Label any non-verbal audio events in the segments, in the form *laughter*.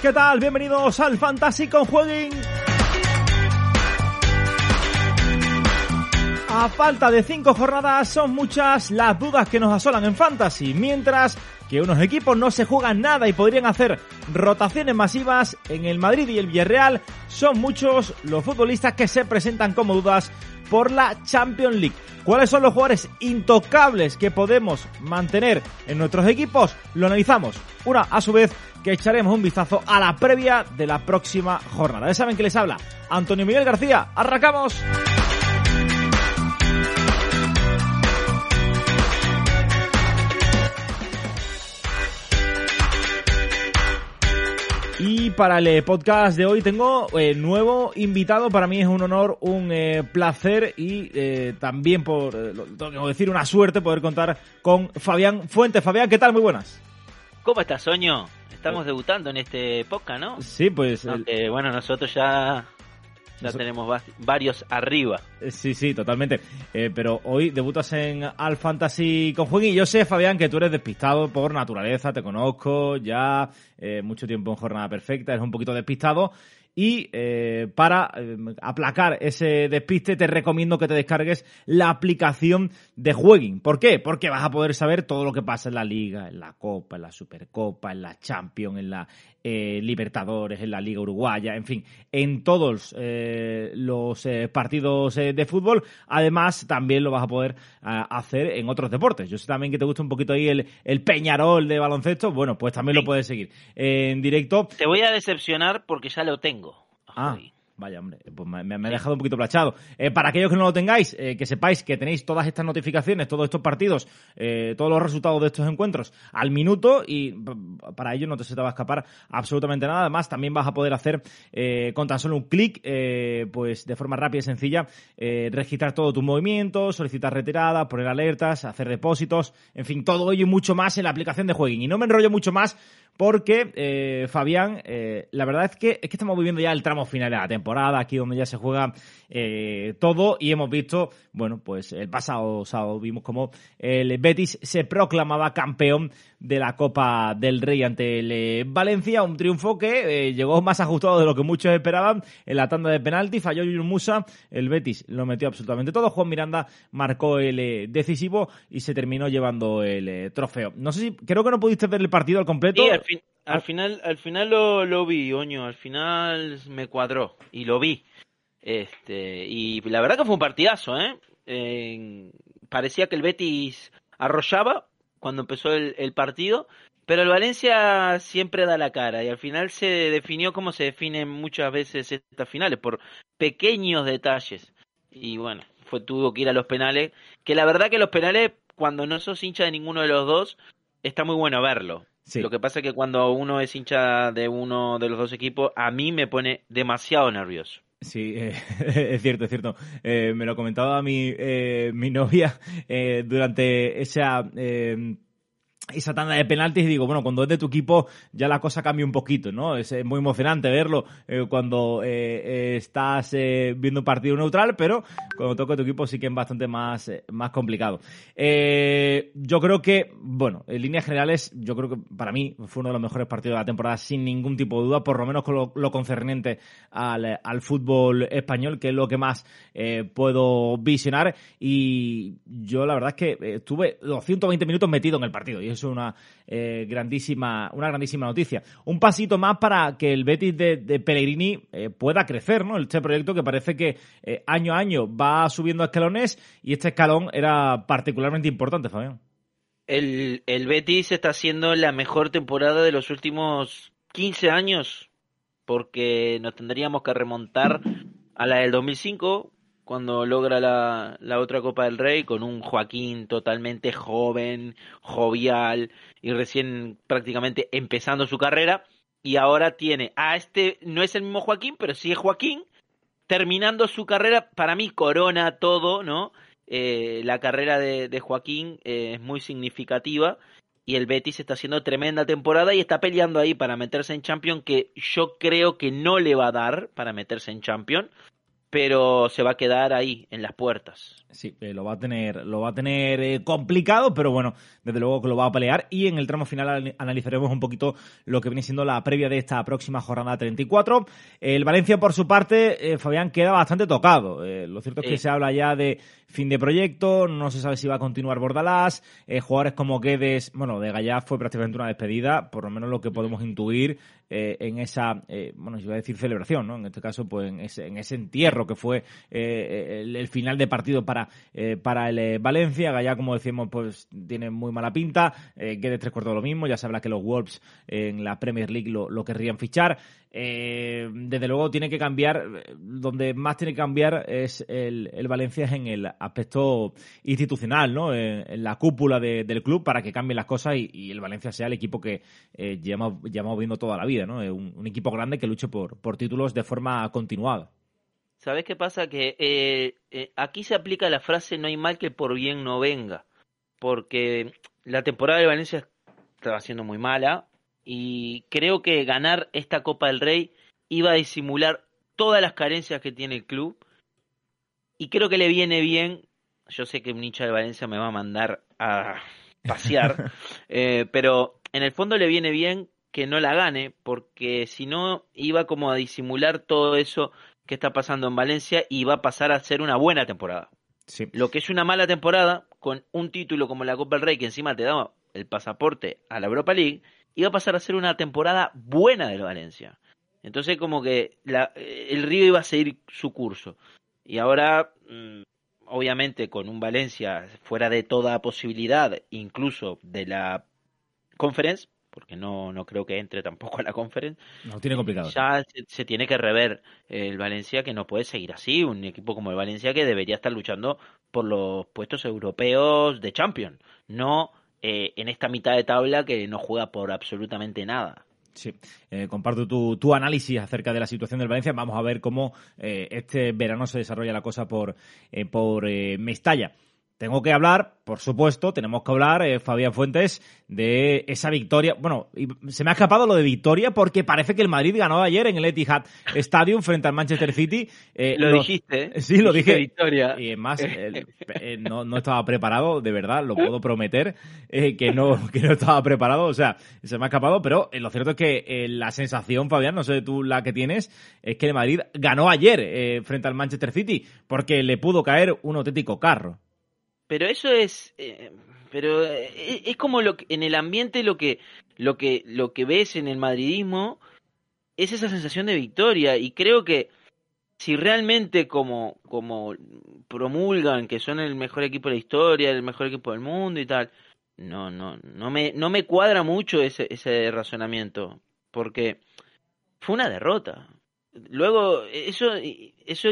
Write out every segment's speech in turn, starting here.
¿qué tal? Bienvenidos al Fantasy con Jueguin. A falta de cinco jornadas son muchas las dudas que nos asolan en Fantasy, mientras que unos equipos no se juegan nada y podrían hacer rotaciones masivas en el Madrid y el Villarreal, son muchos los futbolistas que se presentan como dudas por la Champions League. ¿Cuáles son los jugadores intocables que podemos mantener en nuestros equipos? Lo analizamos una a su vez que echaremos un vistazo a la previa de la próxima jornada. Ya saben que les habla Antonio Miguel García. ¡Arrancamos! Y para el podcast de hoy tengo eh, nuevo invitado. Para mí es un honor, un eh, placer y eh, también, por eh, lo tengo que decir, una suerte poder contar con Fabián Fuentes. Fabián, ¿qué tal? Muy buenas. ¿Cómo estás, Soño? Estamos debutando en este podcast, ¿no? Sí, pues. el- bueno, nosotros ya, ya tenemos va- varios arriba. eh, sí, sí, totalmente. Eh, pero hoy debutas en Al Fantasy con Juegui. Yo sé, Fabián, que tú eres despistado por naturaleza, te conozco ya eh, mucho tiempo en jornada perfecta, eres un poquito despistado. Y eh, para eh, aplacar ese despiste, te recomiendo que te descargues la aplicación de Jueguin. ¿Por qué? Porque vas a poder saber todo lo que pasa en la Liga, en la Copa, en la Supercopa, en la Champions, en la eh, Libertadores, en la Liga Uruguaya, en fin, en todos eh, los eh, partidos eh, de fútbol. Además, también lo vas a poder ah, hacer en otros deportes. Yo sé también que te gusta un poquito ahí el, el Peñarol de baloncesto. Bueno, pues también lo puedes seguir en directo. Te voy a decepcionar porque ya lo tengo. Ah. Vaya hombre, pues me, me- ha dejado un poquito plachado. Eh, para aquellos que no lo tengáis, eh, que sepáis que tenéis todas estas notificaciones, todos estos partidos, eh, todos los resultados de estos encuentros al minuto y para ello no te se te va a escapar absolutamente nada. Además, también vas a poder hacer eh, con tan solo un clic, eh, pues de forma rápida y sencilla, eh, registrar todos tus movimientos, solicitar retiradas, poner alertas, hacer depósitos, en fin, todo ello y mucho más en la aplicación de Jueguin. Y no me enrollo mucho más porque, eh, Fabián, eh, la verdad es que, es que estamos viviendo ya el tramo final de la temporada, aquí donde ya se juega eh, todo y hemos visto, bueno, pues el pasado sábado vimos como el Betis se proclamaba campeón de la Copa del Rey ante el eh, Valencia, un triunfo que eh, llegó más ajustado de lo que muchos esperaban en la tanda de penalti, falló Yunus Musa, el Betis lo metió absolutamente todo, Juan Miranda marcó el eh, decisivo y se terminó llevando el trofeo. No sé si, creo que no pudiste ver el partido al completo. Fin- al final, al final lo, lo vi, Oño. Al final me cuadró y lo vi. Este, y la verdad que fue un partidazo, ¿eh? Eh, parecía que el Betis arrollaba cuando empezó el, el partido, pero el Valencia siempre da la cara y al final se definió como se definen muchas veces estas finales, por pequeños detalles. Y bueno, fue tuvo que ir a los penales, que la verdad que los penales, cuando no sos hincha de ninguno de los dos, está muy bueno verlo. Sí. Lo que pasa es que cuando uno es hincha de uno de los dos equipos, a mí me pone demasiado nervioso. Sí, eh, *laughs* es cierto, es cierto. Eh, me lo comentaba mi, eh, mi novia eh, durante esa, eh, esa tanda de penaltis y digo, bueno, cuando es de tu equipo ya la cosa cambia un poquito, ¿no? Es, muy emocionante verlo eh, cuando eh, eh, estás viendo un partido neutral, pero cuando toca tu equipo sí que es bastante más, más complicado. Yo creo que, bueno, en líneas generales, yo creo que para mí fue uno de los mejores partidos de la temporada sin ningún tipo de duda, por lo menos con lo, concerniente al, al fútbol español, que es lo que más puedo visionar. Y yo la verdad es que estuve los 120 minutos metido en el partido y eso una eh, grandísima, una grandísima noticia. Un pasito más para que el Betis de, de Pellegrini eh, pueda crecer, ¿no? Este proyecto que parece que eh, año a año va subiendo escalones y este escalón era particularmente importante, Fabián. El, el Betis está haciendo la mejor temporada de los últimos 15 años, porque nos tendríamos que remontar a la del 2005, cuando logra la, la otra Copa del Rey, con un Joaquín totalmente joven, jovial y recién prácticamente empezando su carrera. Y ahora tiene a este, no es el mismo Joaquín, pero sí es Joaquín, terminando su carrera, para mí corona todo, ¿no? Eh, la carrera de, Joaquín eh, es muy significativa y el Betis está haciendo tremenda temporada y está peleando ahí para meterse en Champions que yo creo que no le va a dar para meterse en Champions pero se va a quedar ahí, en las puertas. Sí, eh, lo va a tener, lo va a tener eh, complicado, pero bueno, desde luego que lo va a pelear. Y en el tramo final analizaremos un poquito lo que viene siendo la previa de esta próxima jornada 34. El Valencia, por su parte, eh, Fabián, queda bastante tocado. lo cierto es que se habla ya de fin de proyecto, no se sabe si va a continuar Bordalás. jugadores como Guedes, bueno, de Gallá fue prácticamente una despedida, por lo menos lo que podemos intuir en esa, bueno, yo iba a decir celebración, ¿no? En este caso, pues en ese, en ese entierro que fue el, final de partido para, eh, para el eh, Valencia. Gallá, como decimos, pues tiene muy mala pinta. Eh, tres cuartos lo mismo. Ya se habla que los Wolves en la Premier League lo, querrían fichar. Eh, desde luego tiene que cambiar, donde más tiene que cambiar es el, el Valencia es en el aspecto institucional, ¿no? En, la cúpula del club para que cambien las cosas y, el Valencia sea el equipo que eh, llevamos, viendo toda la vida, ¿no? Un, un, equipo grande que luche por, por títulos de forma continuada. ¿Sabes qué pasa? Que eh, eh, aquí se aplica la frase no hay mal que por bien no venga. Porque la temporada de Valencia estaba siendo muy mala y creo que ganar esta Copa del Rey iba a disimular todas las carencias que tiene el club. Y creo que le viene bien. Yo sé que un hincha de Valencia me va a mandar a *laughs* pasear, eh, pero en el fondo le viene bien que no la gane, porque si no iba como a disimular todo eso que está pasando en Valencia y va a pasar a ser una buena temporada. Lo que es una mala temporada, con un título como la Copa del Rey, que encima te da el pasaporte a la Europa League, iba a pasar a ser una temporada buena del Valencia. Entonces como que la, el río iba a seguir su curso. Y ahora, mm, obviamente, con un Valencia fuera de toda posibilidad, incluso de la conference, porque no, no creo que entre tampoco a la conferencia. No tiene complicado. Ya se, tiene que rever el Valencia, que no puede seguir así. Un equipo como el Valencia que debería estar luchando por los puestos europeos de Champions, no eh, en esta mitad de tabla que no juega por absolutamente nada. Sí, eh, comparto tu, tu, análisis acerca de la situación del Valencia. Vamos a ver cómo eh, este verano se desarrolla la cosa por, por Mestalla. Tengo que hablar, por supuesto, tenemos que hablar, eh, Fabián Fuentes, de esa victoria. Bueno, se me ha escapado lo de victoria porque parece que el Madrid ganó ayer en el Etihad Stadium frente al Manchester City. Eh, lo, dijiste, ¿eh? Sí, lo dije. Victoria. Y más, *laughs* no, no, estaba preparado, de verdad, lo puedo prometer, que, no, *laughs* que no estaba preparado. O sea, se me ha escapado, pero lo cierto es que la sensación, Fabián, no sé tú la que tienes, es que el Madrid ganó ayer frente al Manchester City porque le pudo caer un auténtico carro. Pero eso es, eh, pero eh, es como lo que, en el ambiente lo que, lo que, lo que ves en el madridismo es esa sensación de victoria y creo que si realmente como, como promulgan que son el mejor equipo de la historia, el mejor equipo del mundo y tal, no, no, no me, no me cuadra mucho ese, ese razonamiento, porque fue una derrota. Luego, eso, eso,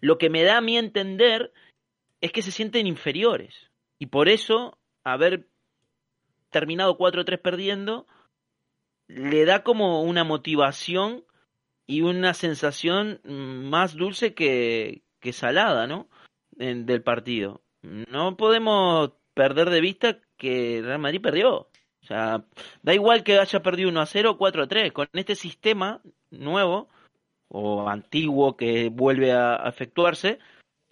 lo que me da a mí entender es que se sienten inferiores. Y por eso, haber terminado 4-3 perdiendo, le da como una motivación y una sensación más dulce que, salada, ¿no? del partido. No podemos perder de vista que Real Madrid perdió. O sea, da igual que haya perdido 1 a 0 o 4 a 3. Con este sistema nuevo o antiguo que vuelve a efectuarse,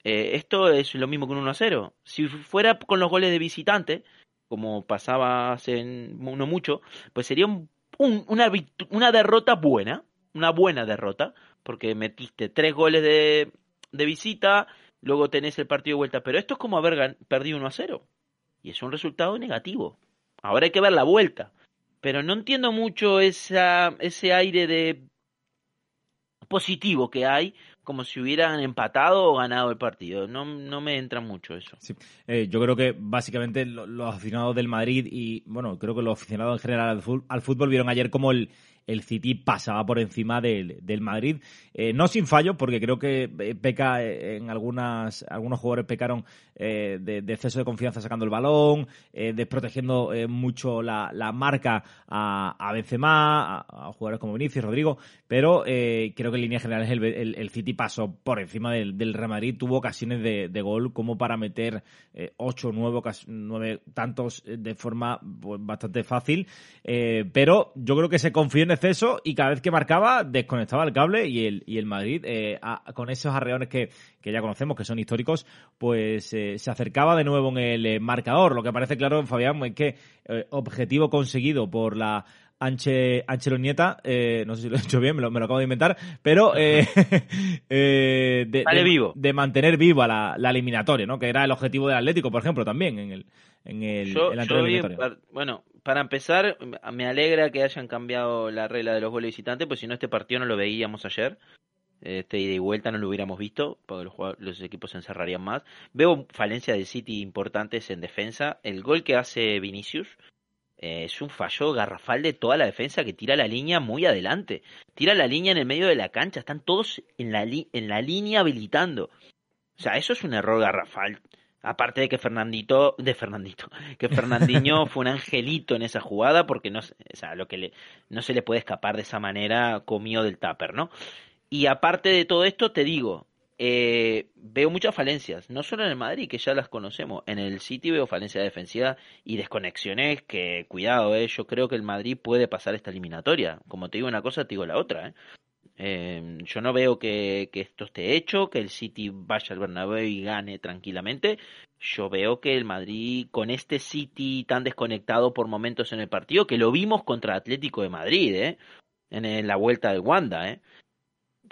eh, esto es lo mismo que un 1 a 0. Si fuera con los goles de visitante, como pasaba hace no mucho, pues sería un, una, derrota buena, una buena derrota, porque metiste tres goles de, de visita, luego tenés el partido de vuelta, pero esto es como haber perdido 1 a 0. Y es un resultado negativo. Ahora hay que ver la vuelta. Pero no entiendo mucho ese aire de positivo que hay como si hubieran empatado o ganado el partido. No, no me entra mucho eso. Eh, yo creo que básicamente los aficionados del Madrid y, bueno, creo que los aficionados en general al fútbol vieron ayer como el, el City pasaba por encima del, del Madrid. Eh, no sin fallo, porque creo que eh, peca eh, en algunas, algunos jugadores pecaron de, exceso de confianza sacando el balón, desprotegiendo mucho la, la, marca a, a Benzema, a, jugadores como Vinicius, Rodrigo, pero creo que en línea general el, el, City pasó por encima del, del Real Madrid, tuvo ocasiones de, de gol como para meter ocho, nueve, nueve tantos de forma pues, bastante fácil, pero yo creo que se confió en y cada vez que marcaba desconectaba el cable y el, y el Madrid, eh, a, con esos arreones que, que ya conocemos, que son históricos, pues eh, se acercaba de nuevo en el eh, marcador. Lo que parece claro, Fabián, es que eh, objetivo conseguido por la Anche, Ancelonieta, eh, no sé si lo he hecho bien, me lo, me lo acabo de inventar, pero eh, *laughs* eh, de, Vale de- vivo. de mantener viva la, la eliminatoria, ¿no? Que era el objetivo del Atlético, por ejemplo, también en el, en el, Yo, en la bueno, para empezar, me alegra que hayan cambiado la regla de los goles visitantes, pues si no este partido no lo veíamos ayer. Este ida y vuelta no lo hubiéramos visto, porque los, los equipos se encerrarían más. Veo falencias del City importantes en defensa. El gol que hace Vinicius eh, es un fallo garrafal de toda la defensa que tira la línea muy adelante. Tira la línea en el medio de la cancha, están todos en la, en la línea habilitando. O sea, eso es un error garrafal. Aparte de que Fernandito, de Fernandito, que Fernandinho *laughs* fue un angelito en esa jugada porque no, se- o sea, lo que le, no se le puede escapar de esa manera comido del tupper, ¿no? Y aparte de todo esto, te digo, eh, veo muchas falencias, no solo en el Madrid, que ya las conocemos, en el City veo falencias defensivas y desconexiones que, cuidado, eh, yo creo que el Madrid puede pasar esta eliminatoria. Como te digo una cosa, te digo la otra, eh. Eh, yo no veo que, que esto esté hecho, que el City vaya al Bernabéu y gane tranquilamente. Yo veo que el Madrid, con este City tan desconectado por momentos en el partido, que lo vimos contra Atlético de Madrid, ¿eh? en, en la vuelta del Wanda, ¿eh?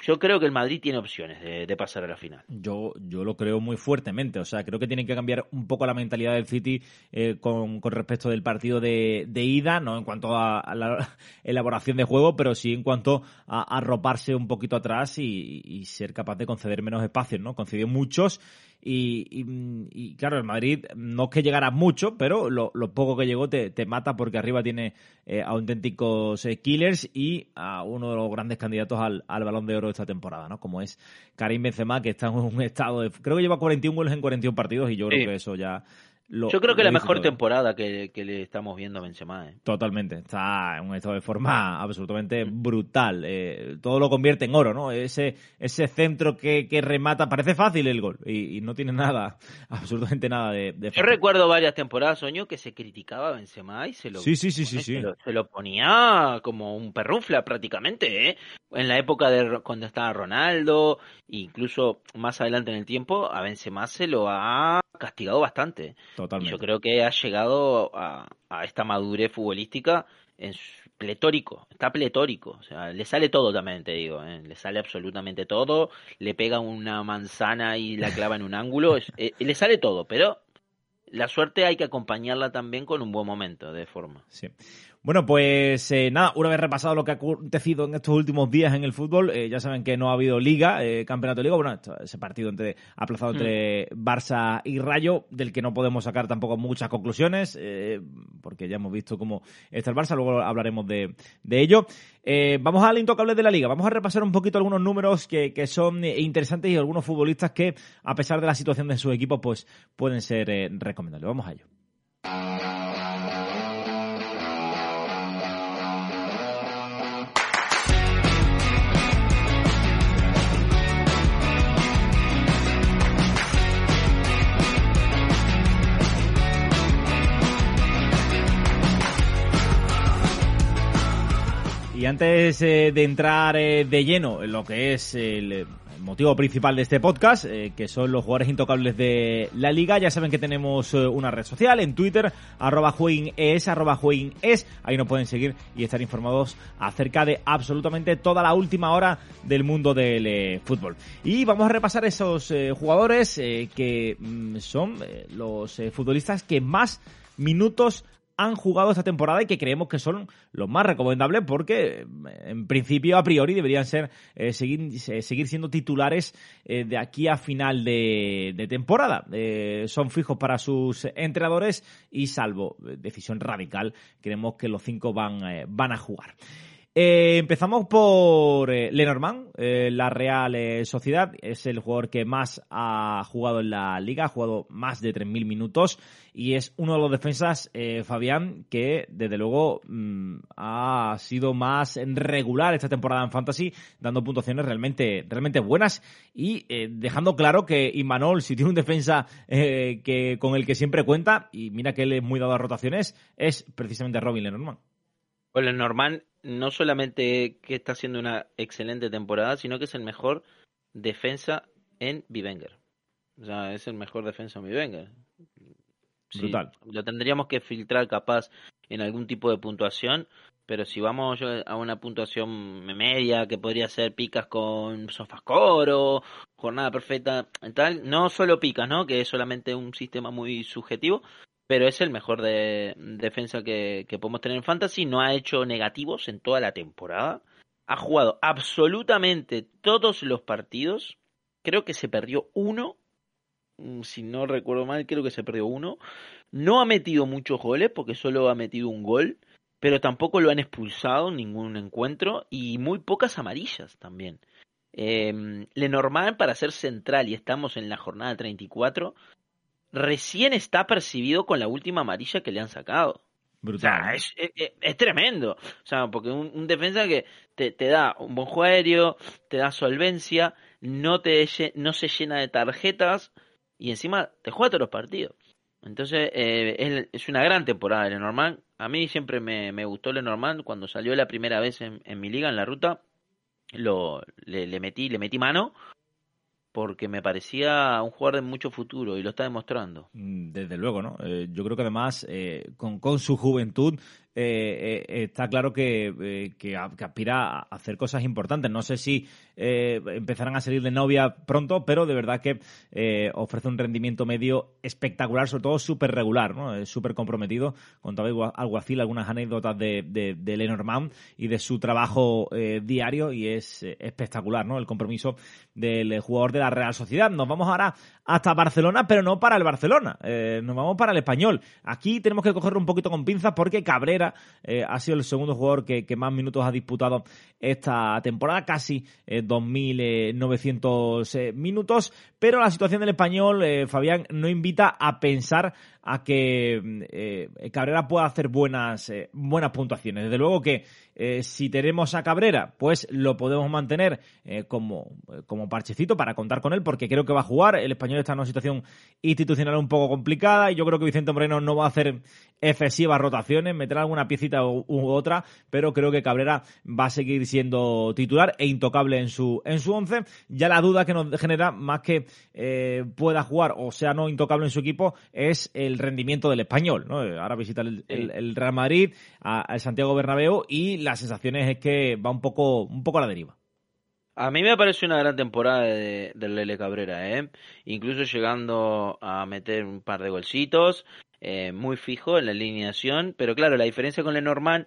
Yo creo que el Madrid tiene opciones de, pasar a la final. Yo, yo lo creo muy fuertemente. O sea, creo que tienen que cambiar un poco la mentalidad del City eh, con, respecto del partido de, de ida, no en cuanto a, la *laughs* elaboración de juego, pero sí en cuanto a a arroparse un poquito atrás y, y ser capaz de conceder menos espacios, ¿no? Concedió muchos y, y, y, claro, el Madrid no es que llegara mucho, pero lo, lo poco que llegó te, te mata porque arriba tiene eh, auténticos eh, killers y a uno de los grandes candidatos al, al balón de oro de esta temporada, ¿no? Como es Karim Benzema, que está en un estado de... Creo que lleva 41 goles en 41 partidos y yo Sí. creo que eso ya... Lo, Yo creo que la mejor todo. temporada que, que le estamos viendo a Benzema. ¿eh? Totalmente, está en un estado de forma absolutamente brutal. Eh, todo lo convierte en oro, ¿no? Ese, ese centro que, que remata, parece fácil el gol y, y no tiene nada, *laughs* absolutamente nada de, de Yo recuerdo varias temporadas, Soño, que se criticaba a Benzema y se lo, Sí, sí, sí, sí, sí. se lo, se lo ponía como un perrunfla prácticamente, ¿eh? En la época de cuando estaba Ronaldo, incluso más adelante en el tiempo, a Benzema se lo ha castigado bastante. Y Totalmente. yo creo que ha llegado a, a esta madurez futbolística en pletórico, está pletórico, o sea, le sale todo también, te digo, ¿eh? le sale absolutamente todo, le pega una manzana y la clava en un ángulo, es- eh, le sale todo, pero la suerte hay que acompañarla también con un buen momento de forma. Sí. Bueno, pues eh, nada, una vez repasado lo que ha acontecido en estos últimos días en el fútbol, eh, ya saben que no ha habido liga, eh, campeonato de liga, bueno, esto- ese partido entre, aplazado entre Barça y Rayo, del que no podemos sacar tampoco muchas conclusiones, eh, porque ya hemos visto cómo está el Barça, luego hablaremos de, de ello. Vamos al intocable de la liga, vamos a repasar un poquito algunos números que, que son interesantes y algunos futbolistas que, a pesar de la situación de sus equipos, pues pueden ser recomendables. Vamos a ello. Antes eh, de entrar eh, de lleno en lo que es el, eh, motivo principal de este podcast, que son los jugadores intocables de la liga, ya saben que tenemos una red social en Twitter, arroba jueguines, arroba jueguines, ahí nos pueden seguir y estar informados acerca de absolutamente toda la última hora del mundo del fútbol. Y vamos a repasar esos jugadores que mm, son los futbolistas que más minutos han jugado esta temporada y que creemos que son los más recomendables porque eh, en principio a priori deberían ser eh, seguir, eh, seguir siendo titulares eh, de aquí a final de, de temporada. Eh, son fijos para sus entrenadores y salvo eh, decisión radical creemos que los cinco van, van a jugar. Eh, empezamos por eh, Lenormand, eh, la Real eh, Sociedad. Es el jugador que más ha jugado en la liga, ha jugado más de 3.000 minutos y es uno de los defensas, Fabián, que desde luego mm, ha sido más regular esta temporada en Fantasy, dando puntuaciones realmente, realmente buenas y dejando claro que Imanol, si tiene un defensa que, con el que siempre cuenta, y mira que él es muy dado a rotaciones, es precisamente Robin Lenormand. Pues Lenormand no solamente que está haciendo una excelente temporada, sino que es el mejor defensa en Bivenger. O sea, es el mejor defensa en Bivenger. Sí, Brutal. lo tendríamos que filtrar capaz en algún tipo de puntuación, pero si vamos a una puntuación media, que podría ser picas con Sofascore o jornada perfecta, tal, no solo picas, ¿no? Que es solamente un sistema muy subjetivo, pero es el mejor de, defensa que, que, podemos tener en Fantasy. No ha hecho negativos en toda la temporada. Ha jugado absolutamente todos los partidos. Creo que se perdió uno. Mm, si no recuerdo mal, creo que se perdió uno. No ha metido muchos goles porque solo ha metido un gol. Pero tampoco lo han expulsado en ningún encuentro. Y muy pocas amarillas también. Eh, Lenormand para ser central y estamos en la jornada 34 recién está percibido con la última amarilla que le han sacado. Brutal. O sea, es, es, es, tremendo. O sea, porque un, un defensa que te, te, da un buen juego aéreo, te da solvencia, no, te, no se llena de tarjetas y encima te juega todos los partidos. Entonces, eh, es, es, una gran temporada de Lenormand. A mí siempre me, me gustó Lenormand. Cuando salió la primera vez en, en mi liga, en la ruta, lo, le, le, metí, le metí mano porque me parecía un jugador de mucho futuro y lo está demostrando. Desde luego, ¿no? Eh, yo creo que además, eh, con, con, su juventud, eh, eh, está claro que, eh, que, aspira a hacer cosas importantes. No sé si empezarán a salir de novia pronto, pero de verdad que ofrece un rendimiento medio espectacular, sobre todo súper regular, ¿no? Es súper comprometido. Contaba Alguacil algunas anécdotas de, de, de Lenormand y de su trabajo diario y es espectacular, ¿no? El compromiso del jugador de la Real Sociedad. Nos vamos ahora hasta Barcelona, pero no para el Barcelona. nos vamos para el español. Aquí tenemos que cogerlo un poquito con pinzas porque Cabrera eh, ha sido el segundo jugador que, más minutos ha disputado esta temporada, casi eh, 2.900 eh, minutos, pero la situación del español, eh, Fabián, no invita a pensar a que eh, Cabrera pueda hacer buenas, eh, buenas puntuaciones. Desde luego que eh, si tenemos a Cabrera, pues lo podemos mantener como, como parchecito para contar con él, porque creo que va a jugar. El español está en una situación institucional un poco complicada y yo creo que Vicente Moreno no va a hacer excesivas rotaciones, meterá alguna piecita u, u otra, pero creo que Cabrera va a seguir siendo titular e intocable en su, en su once. Ya la duda que nos genera, más que pueda jugar o sea no intocable en su equipo, es el rendimiento del español. ¿no? Ahora visita el, el, el Real Madrid, al Santiago Bernabéu y las sensaciones es que va un poco, un poco a la deriva. A mí me parece una gran temporada de, de Lele Cabrera, ¿eh? incluso llegando a meter un par de golcitos, eh, muy fijo en la alineación, pero claro, la diferencia con Lenormand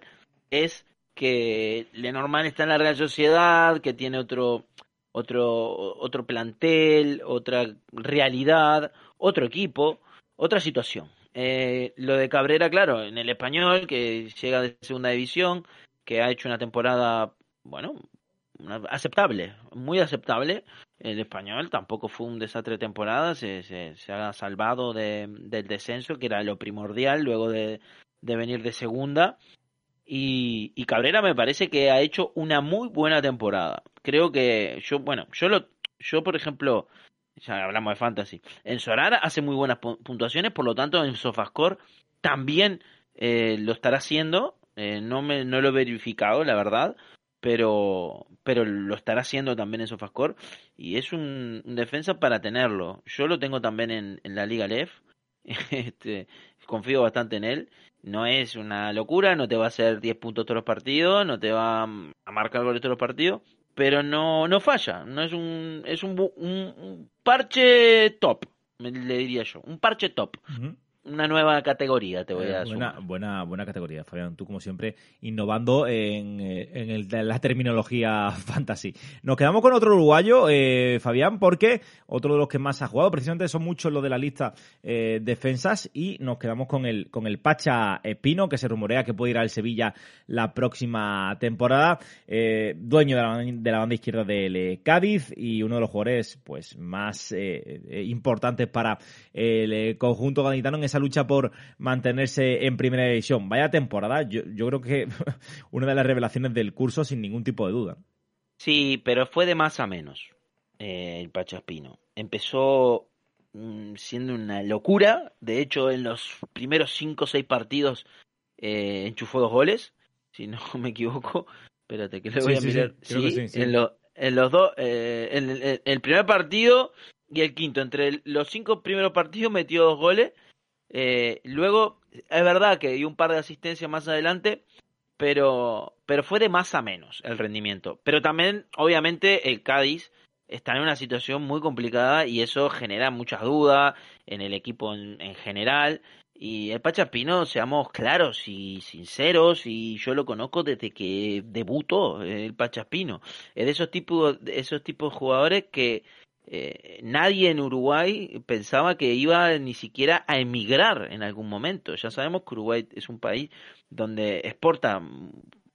es que Lenormand está en la Real Sociedad, que tiene otro, otro, otro plantel, otra realidad, otro equipo, otra situación. Eh, lo de Cabrera, claro, en el español, que llega de segunda división, que ha hecho una temporada, bueno, aceptable, muy aceptable. El español tampoco fue un desastre de temporada, se, se, se ha salvado de, del descenso, que era lo primordial luego de, de venir de segunda. Y, y, Cabrera me parece que ha hecho una muy buena temporada. Creo que yo, bueno, yo lo, yo por ejemplo, ya hablamos de fantasy, en Sorara hace muy buenas puntuaciones, por lo tanto en Sofascore también eh, lo estará haciendo. Eh, no me, no lo he verificado, la verdad, pero, pero lo estará haciendo también en Sofascore y es un, defensa para tenerlo. Yo lo tengo también en, en la Liga LEF, *laughs* este, confío bastante en él. No es una locura, no te va a hacer 10 puntos todos los partidos, no te va a marcar goles todos los partidos, pero no, no falla. No es un, es un, un, parche top, le diría yo, un parche top. Una nueva categoría, te voy Eh, a buena, sumar. buena, buena categoría, Fabián. Tú, como siempre, innovando en, eh, en el- en la terminología *laughs* fantasy. Nos quedamos con otro uruguayo, eh, Fabián, porque otro de los que más ha jugado, precisamente son muchos los de la lista eh, defensas, y nos quedamos con el, con el Pacha Espino, que se rumorea que puede ir al Sevilla la próxima temporada. Eh, dueño de la, de la banda izquierda del Cádiz y uno de los jugadores pues más importantes para el conjunto gaditano en esa lucha por mantenerse en primera división. Vaya temporada, yo, yo creo que *laughs* una de las revelaciones del curso sin ningún tipo de duda. Sí, pero fue de más a menos eh, el Pachaspino. Empezó mm, siendo una locura. De hecho, en los primeros cinco o seis partidos eh, enchufó dos goles, si no *laughs* me equivoco. Espérate, que le voy Sí, a sí, mirar. sí, que. En, lo- en los dos, eh, en el, en el primer partido y el quinto. Entre los cinco primeros partidos metió dos goles. Eh, luego, es verdad que dio un par de asistencias más adelante, pero, pero fue de más a menos el rendimiento. Pero también, obviamente, el Cádiz está en una situación muy complicada y eso genera muchas dudas en el equipo en, en general. Y el Pachapino, seamos claros y sinceros, y yo lo conozco desde que debutó el Pachaspino. Es de esos tipos, de esos tipos de jugadores que eh, nadie en Uruguay pensaba que iba ni siquiera a emigrar en algún momento. Ya sabemos que Uruguay es un país donde exporta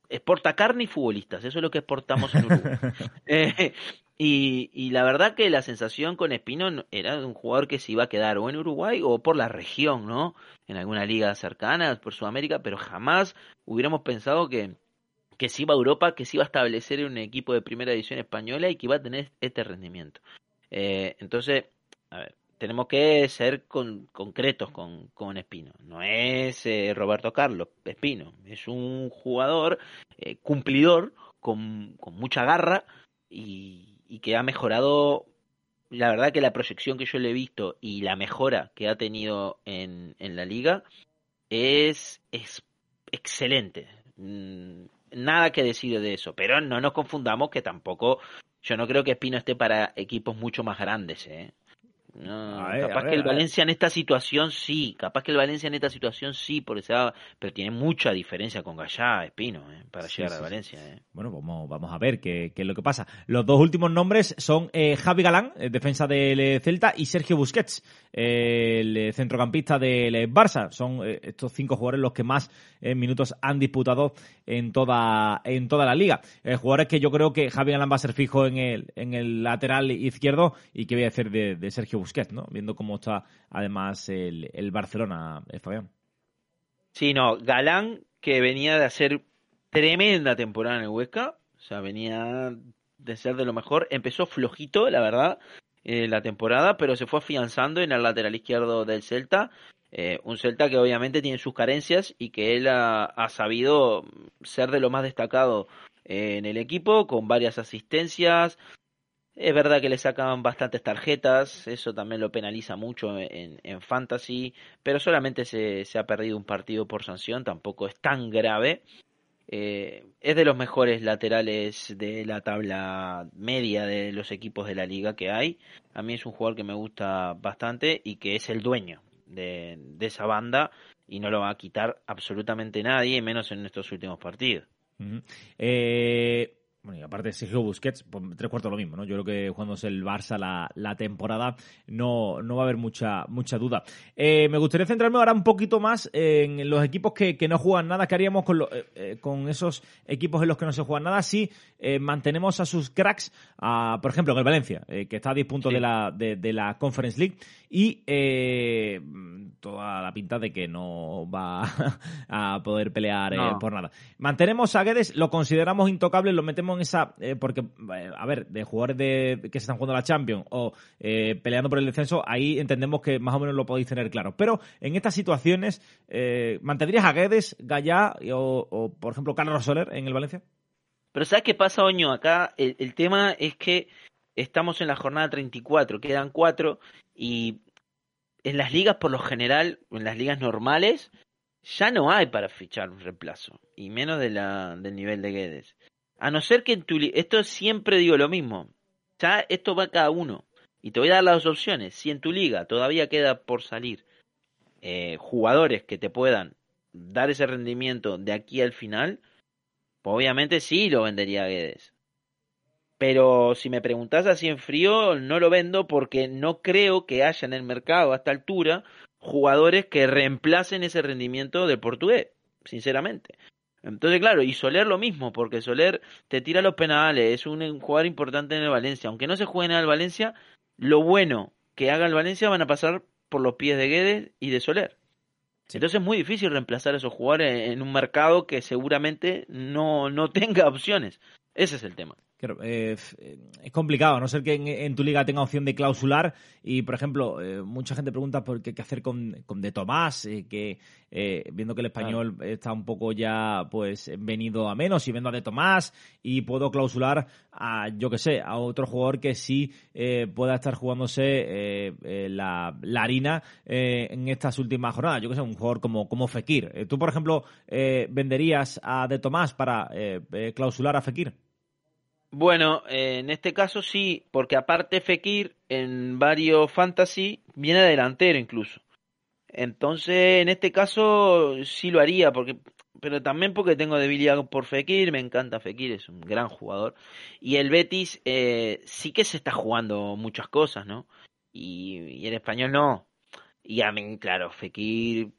exporta carne y futbolistas, eso es lo que exportamos en Uruguay. *laughs* Eh, y, y la verdad que la sensación con Espino no- era de un jugador que se iba a quedar o en Uruguay o por la región, ¿no? En alguna liga cercana, por Sudamérica, pero jamás hubiéramos pensado que, que se iba a Europa, que se iba a establecer en un equipo de primera división española y que iba a tener este rendimiento. Eh, entonces, a ver, tenemos que ser con- concretos con, con Espino. No es eh, Roberto Carlos Espino, es un jugador eh, cumplidor, con, con mucha garra y, y que ha mejorado. La verdad que la proyección que yo le he visto y la mejora que ha tenido en, en la liga es, es excelente. Mm, Nada que decir de eso, pero no nos confundamos que tampoco yo no creo que Espino esté para equipos mucho más grandes, ¿eh? No, A ver, a capaz ver, que el. Valencia en esta situación sí, capaz que el Valencia en esta situación sí, porque se va- pero tiene mucha diferencia con Gallá, Espino, ¿eh? para Sí, llegar sí, a. Valencia. ¿eh? Bueno, vamos, vamos a ver qué, qué es lo que pasa. Los dos últimos nombres son eh, Javi Galán, eh, defensa del eh, Celta, y Sergio Busquets, eh, el centrocampista del Barça. Son estos cinco jugadores los que más minutos han disputado en toda, en toda la liga. Jugadores que yo creo que Javi Galán va a ser fijo en el, en el lateral izquierdo y que voy a hacer de, de Sergio Busquets, ¿no? Viendo cómo está además el, el Barcelona, eh, Fabián. Sí, no, Galán, que venía de hacer tremenda temporada en el Huesca, o sea, venía de ser de lo mejor, empezó flojito, la verdad, eh, la temporada, pero se fue afianzando en el lateral izquierdo del Celta, eh, un Celta que obviamente tiene sus carencias y que él ha, sabido ser de lo más destacado en el equipo, con varias asistencias. Es verdad que le sacan bastantes tarjetas, eso también lo penaliza mucho en, en Fantasy, pero solamente se, se ha perdido un partido por sanción, tampoco es tan grave. Eh, es de los mejores laterales de la tabla media de los equipos de la liga que hay. A mí es un jugador que me gusta bastante y que es el dueño de, de esa banda y no lo va a quitar absolutamente nadie, menos en estos últimos partidos. Eh, bueno, y aparte Sergio Busquets, pues, tres cuartos lo mismo, ¿no? Yo creo que jugándose el Barça la, la temporada no, no va a haber mucha, mucha duda. Eh, me gustaría centrarme ahora un poquito más en los equipos que, que no juegan nada. ¿Qué haríamos con, lo- eh, eh, con esos equipos en los que no se juega nada si eh, mantenemos a sus cracks, a, por ejemplo, en el Valencia, que está a 10 puntos Sí. de, la, de, de la Conference League y toda la pinta de que no va *laughs* a poder pelear No. por nada. Mantenemos a Guedes, lo consideramos intocable, lo metemos esa. eh, porque, eh, a ver, de jugadores de, que se están jugando la Champions o eh, peleando por el descenso, ahí entendemos que más o menos lo podéis tener claro. Pero en estas situaciones, eh, ¿mantendrías a Guedes, Gallá o, por ejemplo, Carlos Soler en el Valencia? Pero ¿sabes qué pasa, Oño? Acá el, tema es que estamos en la jornada 34, quedan cuatro y en las ligas por lo general, en las ligas normales, ya no hay para fichar un reemplazo, y menos del nivel de Guedes. A no ser que en tu esto siempre digo lo mismo, ya esto va cada uno, y te voy a dar las dos opciones. Si en tu liga todavía queda por salir eh, jugadores que te puedan dar ese rendimiento de aquí al final, pues obviamente sí lo vendería Guedes. Pero si me preguntas así en frío, no lo vendo porque no creo que haya en el mercado a esta altura jugadores que reemplacen ese rendimiento del portugués, sinceramente. Entonces, claro, y Soler lo mismo, porque Soler te tira los penales, es un jugador importante en el Valencia. Aunque no se juegue en el Valencia, lo bueno que haga el Valencia van a pasar por los pies de Guedes y de Soler. Entonces es muy difícil reemplazar a esos jugadores en un mercado que seguramente no, no *laughs* tenga opciones. Ese es el tema. Eh, es complicado, a no ser que en, tu liga tenga opción de clausular. Y, por ejemplo, eh, mucha gente pregunta por qué, qué hacer con, con De Tomás, eh, que viendo que el español está un poco ya pues venido a menos y vendo a De Tomás y puedo clausular a, yo que sé, a otro jugador que sí pueda estar jugándose la, la, harina en estas últimas jornadas. Yo que sé, un jugador como, como Fekir. ¿Tú, por ejemplo, venderías a De Tomás para clausular a Fekir? Bueno, eh, en este caso sí, porque aparte Fekir en varios fantasy viene delantero incluso. Entonces, en este caso sí lo haría, porque pero también porque tengo debilidad por Fekir, me encanta Fekir, es un gran jugador. Y el Betis eh, sí que se está jugando muchas cosas, ¿no? Y, y el español no. Y a mí, claro, Fekir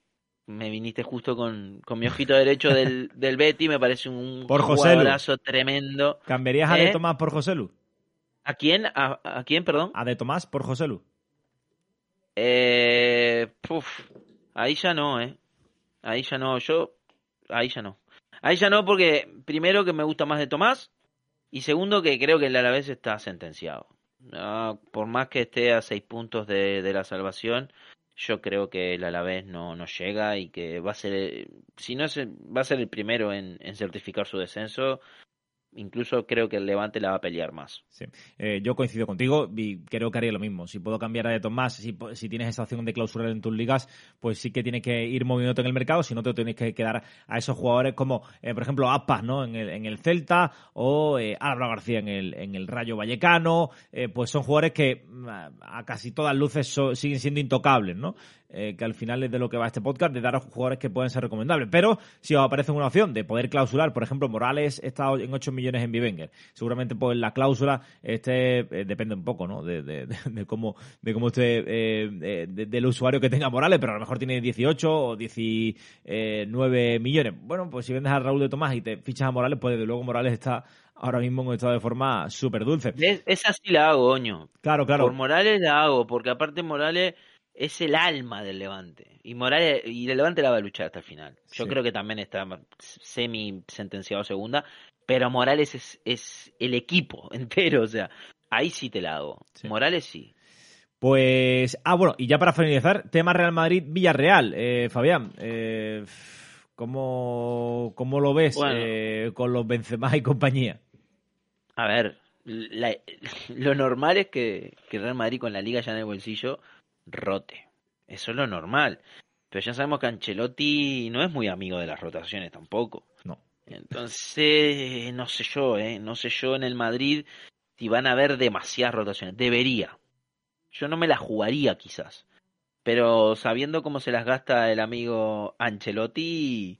me viniste justo con, con mi ojito derecho del, *laughs* del Betty, me parece un por jugadorazo tremendo. ¿Cambiarías a De ¿Eh? Tomás por José Lu? ¿A quién? ¿A, ¿A, quién, perdón? A De Tomás por José Lu. Eh, ahí ya no, ¿eh? Ahí ya no, yo, ahí ya no. Ahí ya no porque primero que me gusta más de Tomás y segundo que creo que el Alavés está sentenciado. Por más que esté a seis puntos de, de la salvación, yo creo que el Alavés no, no llega y que va a ser, si no va a ser el primero en, en certificar su descenso incluso creo que el Levante la va a pelear más. Sí. Eh, yo coincido contigo y creo que haría lo mismo. Si puedo cambiar a De Tomás, si, si tienes esa opción de clausurar en tus ligas, pues sí que tienes que ir moviéndote en el mercado, si no te tienes que quedar a esos jugadores como, eh, por ejemplo, Aspas ¿no? en, el, en el Celta o eh, Álvaro García en el, en el Rayo Vallecano, eh, pues son jugadores que mm, a casi todas luces siguen siendo intocables, ¿no? Eh, que al final es de lo que va este podcast, de dar a jugadores que pueden ser recomendables. Pero si os aparece una opción de poder clausular, por ejemplo, Morales está en 8 millones en Bivenger, seguramente pues la cláusula este eh, depende un poco, ¿no? De, de, de, cómo, de cómo esté, eh, del usuario que tenga Morales, pero a lo mejor tiene 18 o 19 millones. Bueno, pues si vendes a Raúl de Tomás y te fichas a Morales, pues desde luego Morales está ahora mismo en un estado de forma súper dulce. esa sí la hago, Oño. Claro, claro. Por Morales la hago, porque aparte Morales es el alma del Levante. Y Morales, y el Levante la va a luchar hasta el final. Yo creo que también está semi sentenciado segunda, pero Morales es, es el equipo *laughs* entero, o sea, ahí sí te la hago. Morales sí. Pues, ah, bueno, y ya para finalizar, tema Real Madrid-Villarreal. Eh, Fabián, eh, ¿cómo, ¿cómo, lo ves eh, con los Benzema y compañía? A ver, *laughs* lo normal es que, que Real Madrid con la liga ya en el bolsillo rote. Eso es lo normal. Pero ya sabemos que Ancelotti no es muy amigo de las rotaciones tampoco. No. Entonces, no sé yo, ¿eh? No sé yo en el Madrid si van a haber demasiadas rotaciones. Debería. Yo no me las jugaría quizás. Pero sabiendo cómo se las gasta el amigo Ancelotti,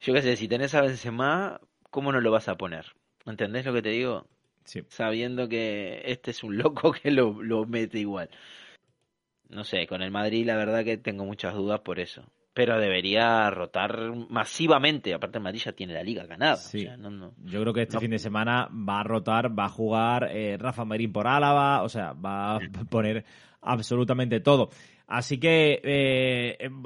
yo qué sé, si tenés a Benzema, ¿cómo no lo vas a poner? ¿Entendés lo que te digo? Sí. Sabiendo que este es un loco *laughs* que lo, lo mete igual no sé, con el Madrid la verdad que tengo muchas dudas por eso. Pero debería rotar masivamente. Aparte, el Madrid ya tiene la liga ganada. Sí. Yo creo que este fin de semana va a rotar, va a jugar eh, Rafa Marín por Álava. O sea, va a poner absolutamente todo. Así que eh, em,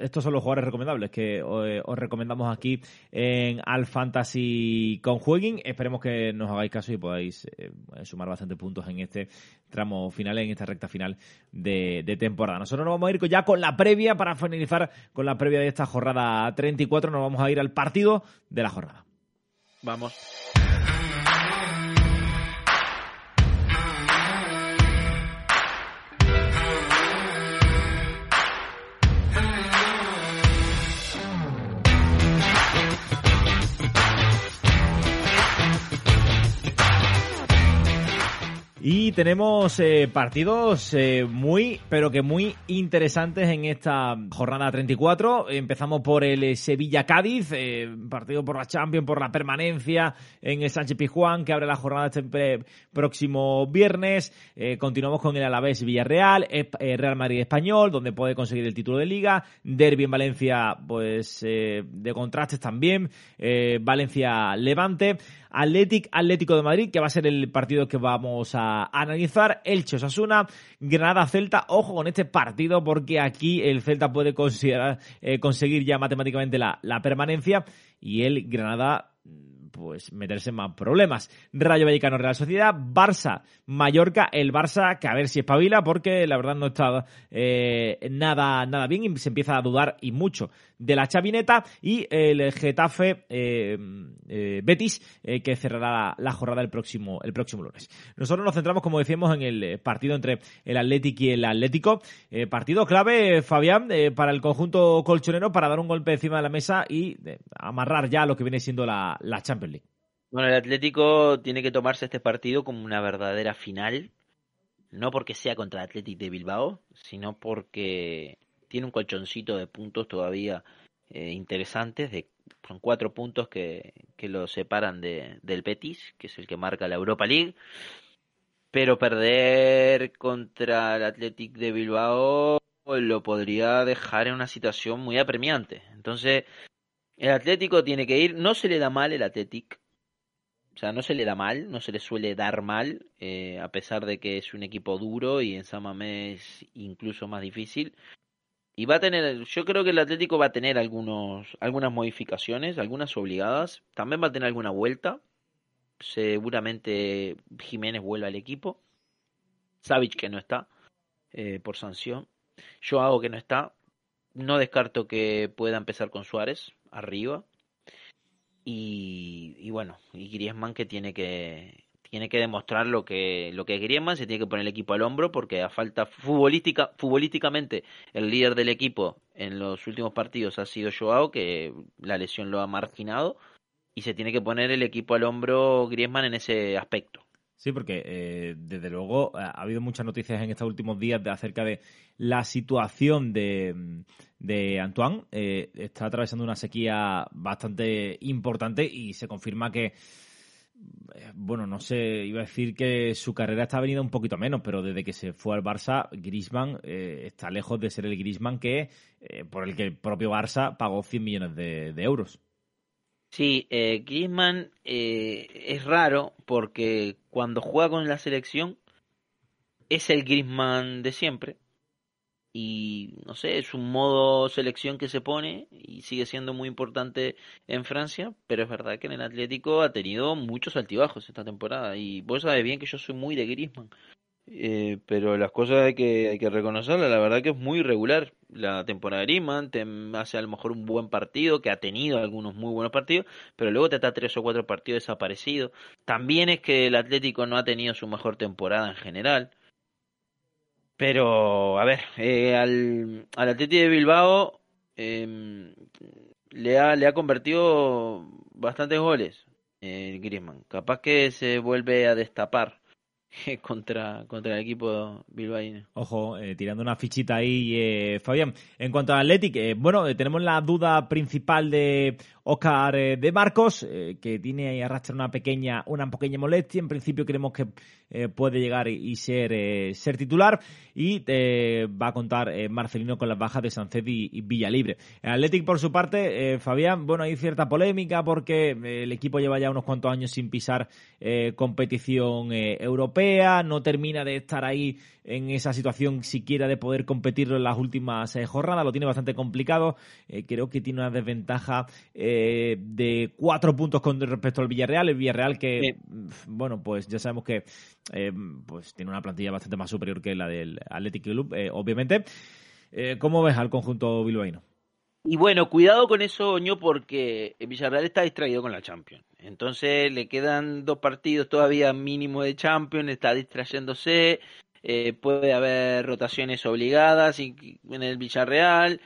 estos son los jugadores recomendables que eh, os recomendamos aquí en Al Fantasy Conjuguing. Esperemos que nos hagáis caso y podáis eh, sumar bastantes puntos en este tramo final, en esta recta final de, de, temporada. Nosotros nos vamos a ir ya con la previa para finalizar con la previa de esta jornada 34. Nos vamos a ir al partido de la jornada. Vamos. Y tenemos eh, partidos eh, muy, pero que muy interesantes en esta jornada 34. Empezamos por el eh, Sevilla-Cádiz, partido por la Champions, por la permanencia en el Sánchez que abre la jornada este próximo viernes. continuamos con el Alavés-Villarreal, Real Madrid-Español, donde puede conseguir el título de Liga. Derby en Valencia, pues de contrastes también. Valencia-Levante. Athletic Atlético de Madrid, que va a ser el partido que vamos a analizar. El Osasuna, Granada Celta. Ojo con este partido porque aquí el Celta puede considerar, eh, conseguir ya matemáticamente la, permanencia y el Granada pues meterse más problemas. Rayo Vallecano Real Sociedad, Barça Mallorca, el Barça que a ver si espabila porque la verdad no está eh, nada, nada bien y se empieza a dudar y mucho de la chavineta y el Getafe eh, eh, Betis que cerrará la, jornada el próximo, el próximo lunes. Nosotros nos centramos, como decíamos, en el partido entre el Atlético y el Atlético. partido clave, Fabián, para el conjunto colchonero para dar un golpe encima de la mesa y amarrar ya lo que viene siendo la, la Champions bueno, el Atlético tiene que tomarse este partido como una verdadera final, no porque sea contra el Atlético de Bilbao, sino porque tiene un colchoncito de puntos todavía eh, interesantes, de, son cuatro puntos que, que lo separan de, del Betis, que es el que marca la Europa League, pero perder contra el Atlético de Bilbao lo podría dejar en una situación muy apremiante. Entonces, el Atlético tiene que ir, no se le da mal el Atlético, o sea, no se le da mal, no se le suele dar mal, eh, a pesar de que es un equipo duro y en Samamé es incluso más difícil. Y va a tener, yo creo que el Atlético va a tener algunos, algunas modificaciones, algunas obligadas. También va a tener alguna vuelta. Seguramente Jiménez vuelve al equipo. Savic que no está eh, por sanción. Joao que no está. No descarto que pueda empezar con Suárez arriba. Y, bueno, y Griezmann que tiene que tiene que demostrar lo que lo que es Griezmann, se tiene que poner el equipo al hombro porque a falta futbolística futbolísticamente el líder del equipo en los últimos partidos ha sido Joao que la lesión lo ha marginado y se tiene que poner el equipo al hombro Griezmann en ese aspecto. Sí, porque eh, desde luego ha habido muchas noticias en estos últimos días de, acerca de la situación de, de Antoine. Eh, está atravesando una sequía bastante importante y se confirma que, bueno, no sé, iba a decir que su carrera está venida un poquito menos, pero desde que se fue al Barça, Griezmann está lejos de ser el Griezmann que por el que el propio Barça pagó 100 millones de euros. Sí, eh, Griezmann eh, es raro porque cuando juega con la selección es el Griezmann de siempre y no sé, es un modo selección que se pone y sigue siendo muy importante en Francia, pero es verdad que en el Atlético ha tenido muchos altibajos esta temporada y vos sabés bien que yo soy muy de Griezmann. Eh, pero las cosas hay que, hay que reconocerlas, la verdad que es muy irregular la temporada de Griezmann, te hace a lo mejor un buen partido, que ha tenido algunos muy buenos partidos, pero luego te está tres o cuatro partidos desaparecidos. También es que el Atlético no ha tenido su mejor temporada en general. Pero, a ver, eh, al, al de Bilbao em, le, ha, le ha convertido bastantes goles eh, Griezmann. Capaz que se vuelve a destapar *laughs* contra, contra el equipo bilbaíno. Ojo, eh, tirando una fichita ahí, eh, Fabián. En cuanto al Athletic, eh, bueno, tenemos la duda principal de Oscar de Marcos, que tiene y arrastra una pequeña, una pequeña molestia. En principio creemos que puede llegar y, ser, ser titular. Y va a contar Marcelino con las bajas de Sancet y, y Villalibre. El Athletic, por su parte, Fabián, bueno, hay cierta polémica porque el equipo lleva ya unos cuantos años sin pisar competición europea no termina de estar ahí en esa situación siquiera de poder competirlo en las últimas eh, jornadas, lo tiene bastante complicado, eh, creo que tiene una desventaja eh, de cuatro puntos con respecto al Villarreal, el Villarreal que, bueno, pues ya sabemos que pues tiene una plantilla bastante más superior que la del Athletic Club, obviamente. ¿Cómo ves al conjunto bilbaíno? Y bueno, cuidado con eso, Oño, porque el Villarreal está distraído con la Champions. Entonces le quedan dos partidos todavía mínimo de Champions, está distrayéndose, eh, puede haber rotaciones obligadas en el Villarreal.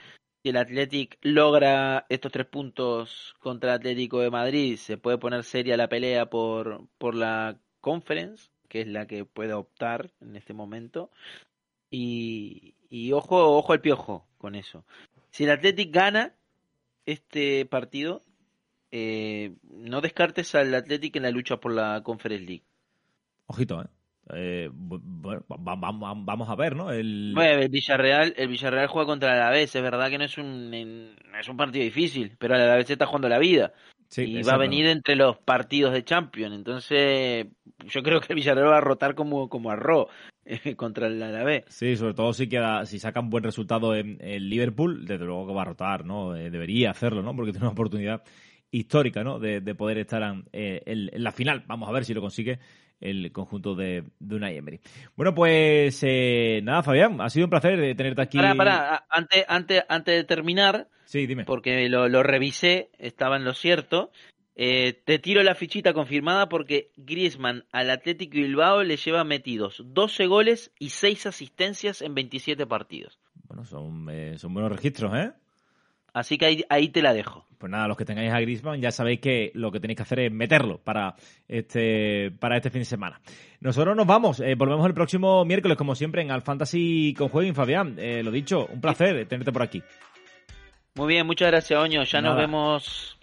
Si el Athletic logra estos tres puntos contra el Atlético de Madrid, se puede poner seria la pelea por, por la Conference, que es la que puede optar en este momento. Y, y ojo, ojo al piojo con eso. Si el Athletic gana este partido, eh, no descartes al Athletic en la lucha por la Conference League. Ojito, ¿eh? Eh, bueno, vamos a ver, ¿no? El... Bueno, el Villarreal, el Villarreal juega contra el Alavés, es verdad que no es un, es un partido difícil, pero el Alavés está jugando la vida. y va a venir entre los partidos de Champions, entonces yo creo que el Villarreal va a rotar como, como arroz eh, *laughs* contra el Alavés. Sí, sobre todo si queda, si sacan buen resultado en el Liverpool, desde luego que va a rotar, ¿no? Eh, debería hacerlo, ¿no? Porque tiene una oportunidad histórica, ¿no? De, poder estar en, la final. Vamos a ver si lo consigue el conjunto de, de Unai Emery. Bueno, pues eh, nada, Fabián, ha sido un placer eh, tenerte aquí. Para, para, antes, antes, antes de terminar, sí, dime. porque lo, lo revisé, estaba en lo cierto. Eh, te tiro la fichita confirmada porque Griezmann al Atlético Bilbao le lleva metidos 12 goles y 6 asistencias en 27 partidos. Bueno, son, son buenos registros, ¿eh? Así que ahí, te la dejo. Pues nada, los que tengáis a Griezmann ya sabéis que lo que tenéis que hacer es meterlo para este, para este fin de semana. Nosotros nos vamos, eh, volvemos el próximo miércoles, como siempre, en Al Fantasy con Jueguin, Fabián. Eh, lo dicho, un placer tenerte por aquí. Muy bien, muchas gracias, Oño. Ya nos vemos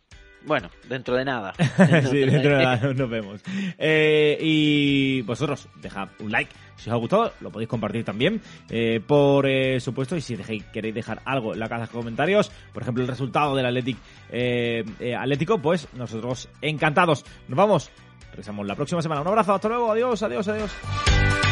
bueno, dentro de nada. *laughs* sí, dentro de nada nos vemos. Eh, y vosotros, dejad un like si os ha gustado, lo podéis compartir también, eh, por eh, supuesto, y si queréis dejar algo en la caja de comentarios, por ejemplo, el resultado del Athletic, Atlético, pues nosotros encantados. Nos vamos, regresamos la próxima semana. Un abrazo, hasta luego, adiós, adiós, adiós.